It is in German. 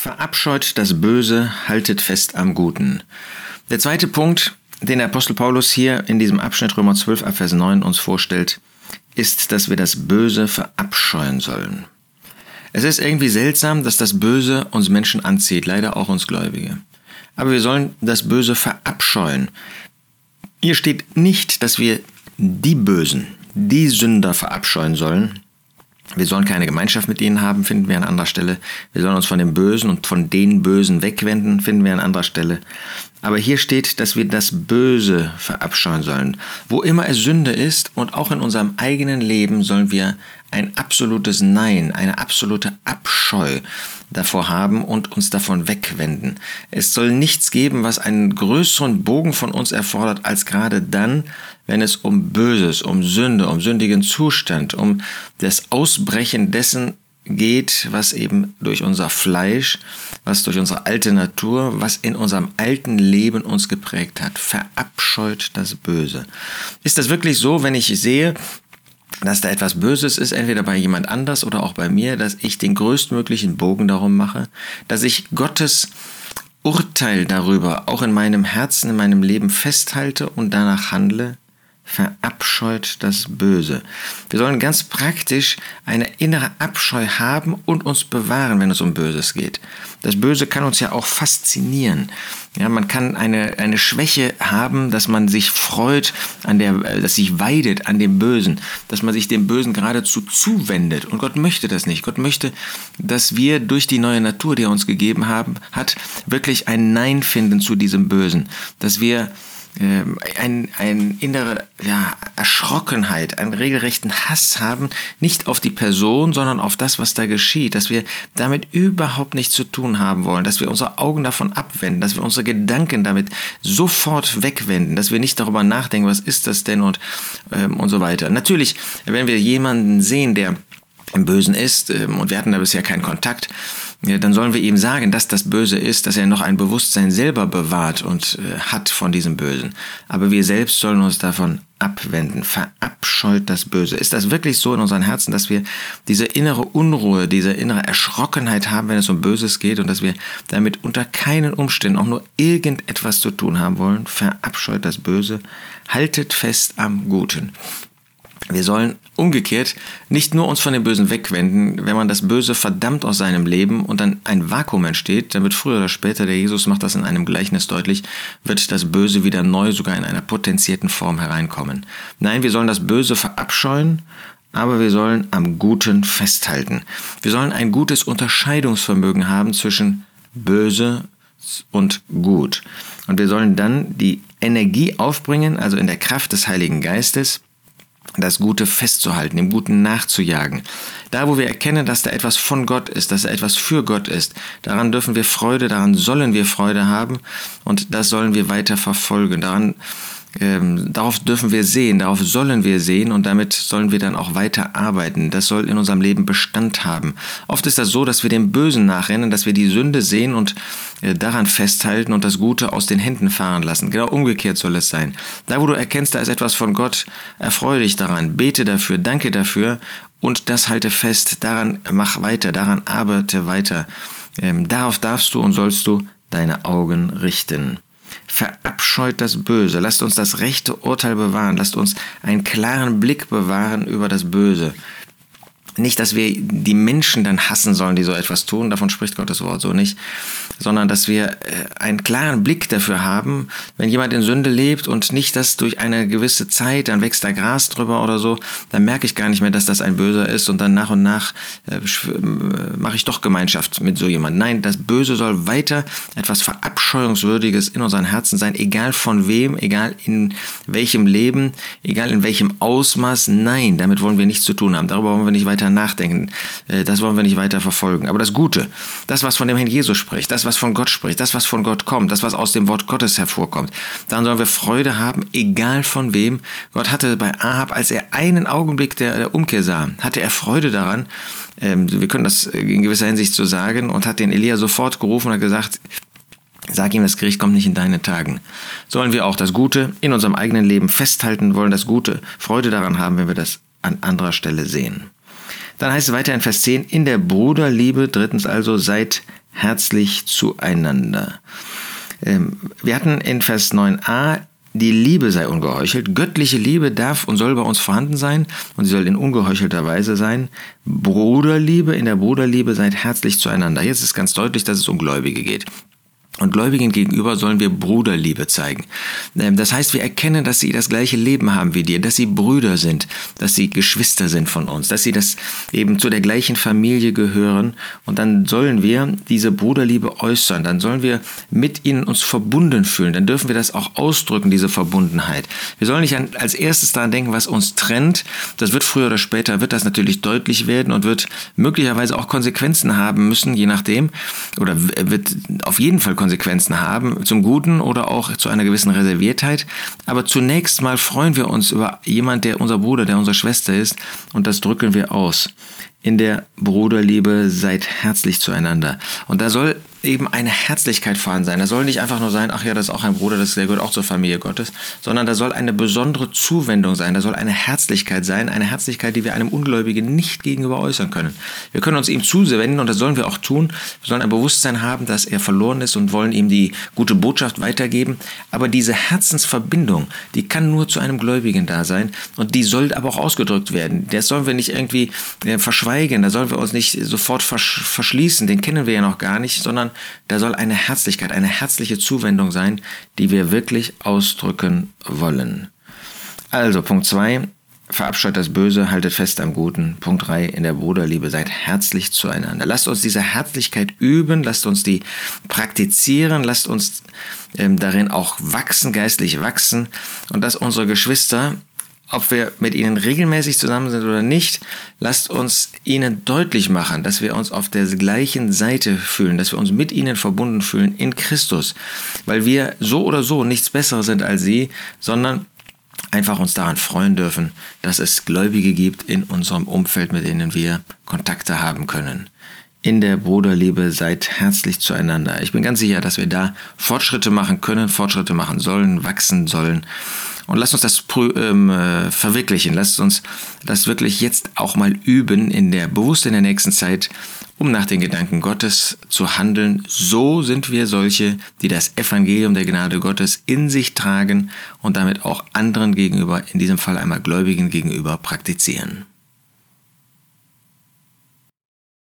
Verabscheut das Böse, haltet fest am Guten. Der zweite Punkt, den der Apostel Paulus hier in diesem Abschnitt Römer 12 ab Vers 9 uns vorstellt, ist, dass wir das Böse verabscheuen sollen. Es ist irgendwie seltsam, dass das Böse uns Menschen anzieht, leider auch uns Gläubige. Aber wir sollen das Böse verabscheuen. Hier steht nicht, dass wir die Bösen, die Sünder verabscheuen sollen, wir sollen keine Gemeinschaft mit ihnen haben, finden wir an anderer Stelle. Wir sollen uns von dem Bösen und von den Bösen wegwenden, finden wir an anderer Stelle. Aber hier steht, dass wir das Böse verabscheuen sollen. Wo immer es Sünde ist und auch in unserem eigenen Leben sollen wir ein absolutes Nein, eine absolute Abscheu davor haben und uns davon wegwenden. Es soll nichts geben, was einen größeren Bogen von uns erfordert, als gerade dann, wenn es um Böses, um Sünde, um sündigen Zustand, um das Ausbrechen dessen geht, was eben durch unser Fleisch, was durch unsere alte Natur, was in unserem alten Leben uns geprägt hat. Verabscheut das Böse. Ist das wirklich so, wenn ich sehe, dass da etwas Böses ist, entweder bei jemand anders oder auch bei mir, dass ich den größtmöglichen Bogen darum mache, dass ich Gottes Urteil darüber auch in meinem Herzen, in meinem Leben festhalte und danach handle, verabscheut das Böse. Wir sollen ganz praktisch eine innere Abscheu haben und uns bewahren, wenn es um Böses geht. Das Böse kann uns ja auch faszinieren. Ja, man kann eine, eine Schwäche haben, dass man sich freut an der, dass sich weidet an dem Bösen, dass man sich dem Bösen geradezu zuwendet. Und Gott möchte das nicht. Gott möchte, dass wir durch die neue Natur, die er uns gegeben haben, hat, wirklich ein Nein finden zu diesem Bösen. Dass wir ein, ein innere ja, Erschrockenheit, einen regelrechten Hass haben, nicht auf die Person, sondern auf das, was da geschieht, dass wir damit überhaupt nichts zu tun haben wollen, dass wir unsere Augen davon abwenden, dass wir unsere Gedanken damit sofort wegwenden, dass wir nicht darüber nachdenken, was ist das denn und, ähm, und so weiter. Natürlich, wenn wir jemanden sehen, der im Bösen ist, ähm, und wir hatten da bisher keinen Kontakt, dann sollen wir ihm sagen, dass das Böse ist, dass er noch ein Bewusstsein selber bewahrt und äh, hat von diesem Bösen. Aber wir selbst sollen uns davon abwenden, verabscheut das Böse. Ist das wirklich so in unseren Herzen, dass wir diese innere Unruhe, diese innere Erschrockenheit haben, wenn es um Böses geht und dass wir damit unter keinen Umständen auch nur irgendetwas zu tun haben wollen? Verabscheut das Böse, haltet fest am Guten. Wir sollen umgekehrt nicht nur uns von dem Bösen wegwenden, wenn man das Böse verdammt aus seinem Leben und dann ein Vakuum entsteht, dann wird früher oder später, der Jesus macht das in einem Gleichnis deutlich, wird das Böse wieder neu, sogar in einer potenzierten Form hereinkommen. Nein, wir sollen das Böse verabscheuen, aber wir sollen am Guten festhalten. Wir sollen ein gutes Unterscheidungsvermögen haben zwischen Böse und Gut. Und wir sollen dann die Energie aufbringen, also in der Kraft des Heiligen Geistes, das Gute festzuhalten, dem Guten nachzujagen. Da, wo wir erkennen, dass da etwas von Gott ist, dass da etwas für Gott ist, daran dürfen wir Freude, daran sollen wir Freude haben und das sollen wir weiter verfolgen. Daran ähm, darauf dürfen wir sehen, darauf sollen wir sehen und damit sollen wir dann auch weiter arbeiten. Das soll in unserem Leben Bestand haben. Oft ist das so, dass wir dem Bösen nachrennen, dass wir die Sünde sehen und äh, daran festhalten und das Gute aus den Händen fahren lassen. Genau umgekehrt soll es sein. Da, wo du erkennst, da ist etwas von Gott, erfreue dich daran, bete dafür, danke dafür und das halte fest. Daran mach weiter, daran arbeite weiter. Ähm, darauf darfst du und sollst du deine Augen richten. Verabscheut das Böse. Lasst uns das rechte Urteil bewahren. Lasst uns einen klaren Blick bewahren über das Böse. Nicht, dass wir die Menschen dann hassen sollen, die so etwas tun, davon spricht Gottes Wort so nicht, sondern dass wir äh, einen klaren Blick dafür haben, wenn jemand in Sünde lebt und nicht das durch eine gewisse Zeit, dann wächst da Gras drüber oder so, dann merke ich gar nicht mehr, dass das ein Böser ist und dann nach und nach äh, äh mache ich doch Gemeinschaft mit so jemand. Nein, das Böse soll weiter etwas Verabscheuungswürdiges in unseren Herzen sein, egal von wem, egal in welchem Leben, egal in welchem Ausmaß. Nein, damit wollen wir nichts zu tun haben. Darüber wollen wir nicht weiter nachdenken. Äh, das wollen wir nicht weiter verfolgen. Aber das Gute, das, was von dem Herrn Jesus spricht, das, was von Gott spricht, das, was von Gott kommt, das, was aus dem Wort Gottes hervorkommt, daran sollen wir Freude haben, egal von wem. Gott hatte bei Ahab, als er einen Augenblick der, Umkehr sah, hatte er Freude daran, ähm, wir können das in gewisser Hinsicht so sagen, und hat den Elia sofort gerufen und hat gesagt, Sag ihm, das Gericht kommt nicht in deine Tagen. Sollen wir auch das Gute in unserem eigenen Leben festhalten, wollen das Gute, Freude daran haben, wenn wir das an anderer Stelle sehen. Dann heißt es weiter in Vers 10, in der Bruderliebe, drittens also, seid herzlich zueinander. Ähm, wir hatten in Vers 9a die Liebe sei ungeheuchelt. Göttliche Liebe darf und soll bei uns vorhanden sein und sie soll in ungeheuchelter Weise sein. Bruderliebe, in der Bruderliebe seid herzlich zueinander. Jetzt ist ganz deutlich, dass es um Gläubige geht. Und Gläubigen gegenüber sollen wir Bruderliebe zeigen. Ähm, das heißt, wir erkennen, dass sie das gleiche Leben haben wie dir, dass sie Brüder sind, dass sie Geschwister sind von uns, dass sie das eben zu der gleichen Familie gehören. Und dann sollen wir diese Bruderliebe äußern. Dann sollen wir mit ihnen uns verbunden fühlen. Dann dürfen wir das auch ausdrücken, diese Verbundenheit. Wir sollen nicht als erstes daran denken, was uns trennt. Das wird früher oder später, wird das natürlich deutlich werden und wird möglicherweise auch Konsequenzen haben müssen, je nachdem. Oder wird auf jeden Fall Konsequenzen Konsequenzen haben, zum Guten oder auch zu einer gewissen Reserviertheit. Aber zunächst mal freuen wir uns über jemand, der unser Bruder, der unsere Schwester ist und das drücken wir aus. In der Bruderliebe seid herzlich zueinander. Und da soll eben eine Herzlichkeit vorhanden sein. Da soll nicht einfach nur sein, ach ja, das ist auch ein Bruder, das, gehört auch zur Familie Gottes, sondern da soll eine besondere Zuwendung sein, da soll eine Herzlichkeit sein, eine Herzlichkeit, die wir einem Ungläubigen nicht gegenüber äußern können. Wir können uns ihm zuwenden und das sollen wir auch tun. Wir sollen ein Bewusstsein haben, dass er verloren ist und wollen ihm die gute Botschaft weitergeben. Aber diese Herzensverbindung, die kann nur zu einem Gläubigen da sein und die soll aber auch ausgedrückt werden. Das sollen wir nicht irgendwie äh, verschweigen, da sollen wir uns nicht sofort verschließen, den kennen wir ja noch gar nicht, sondern da soll eine Herzlichkeit, eine herzliche Zuwendung sein, die wir wirklich ausdrücken wollen. Also Punkt 2, verabscheut das Böse, haltet fest am Guten. Punkt 3, in der Bruderliebe seid herzlich zueinander. Lasst uns diese Herzlichkeit üben, lasst uns die praktizieren, lasst uns ähm, darin auch wachsen, geistlich wachsen und dass unsere Geschwister ob wir mit ihnen regelmäßig zusammen sind oder nicht, lasst uns ihnen deutlich machen, dass wir uns auf der gleichen Seite fühlen, dass wir uns mit ihnen verbunden fühlen in Christus, weil wir so oder so nichts Besseres sind als sie, sondern einfach uns daran freuen dürfen, dass es Gläubige gibt in unserem Umfeld, mit denen wir Kontakte haben können. In der Bruderliebe seid herzlich zueinander. Ich bin ganz sicher, dass wir da Fortschritte machen können, Fortschritte machen sollen, wachsen sollen. Und lasst uns das ähm, äh, verwirklichen. Lasst uns das wirklich jetzt auch mal üben, in der bewusst in der nächsten Zeit, um nach den Gedanken Gottes zu handeln. So sind wir solche, die das Evangelium der Gnade Gottes in sich tragen und damit auch anderen gegenüber, in diesem Fall einmal Gläubigen gegenüber, praktizieren.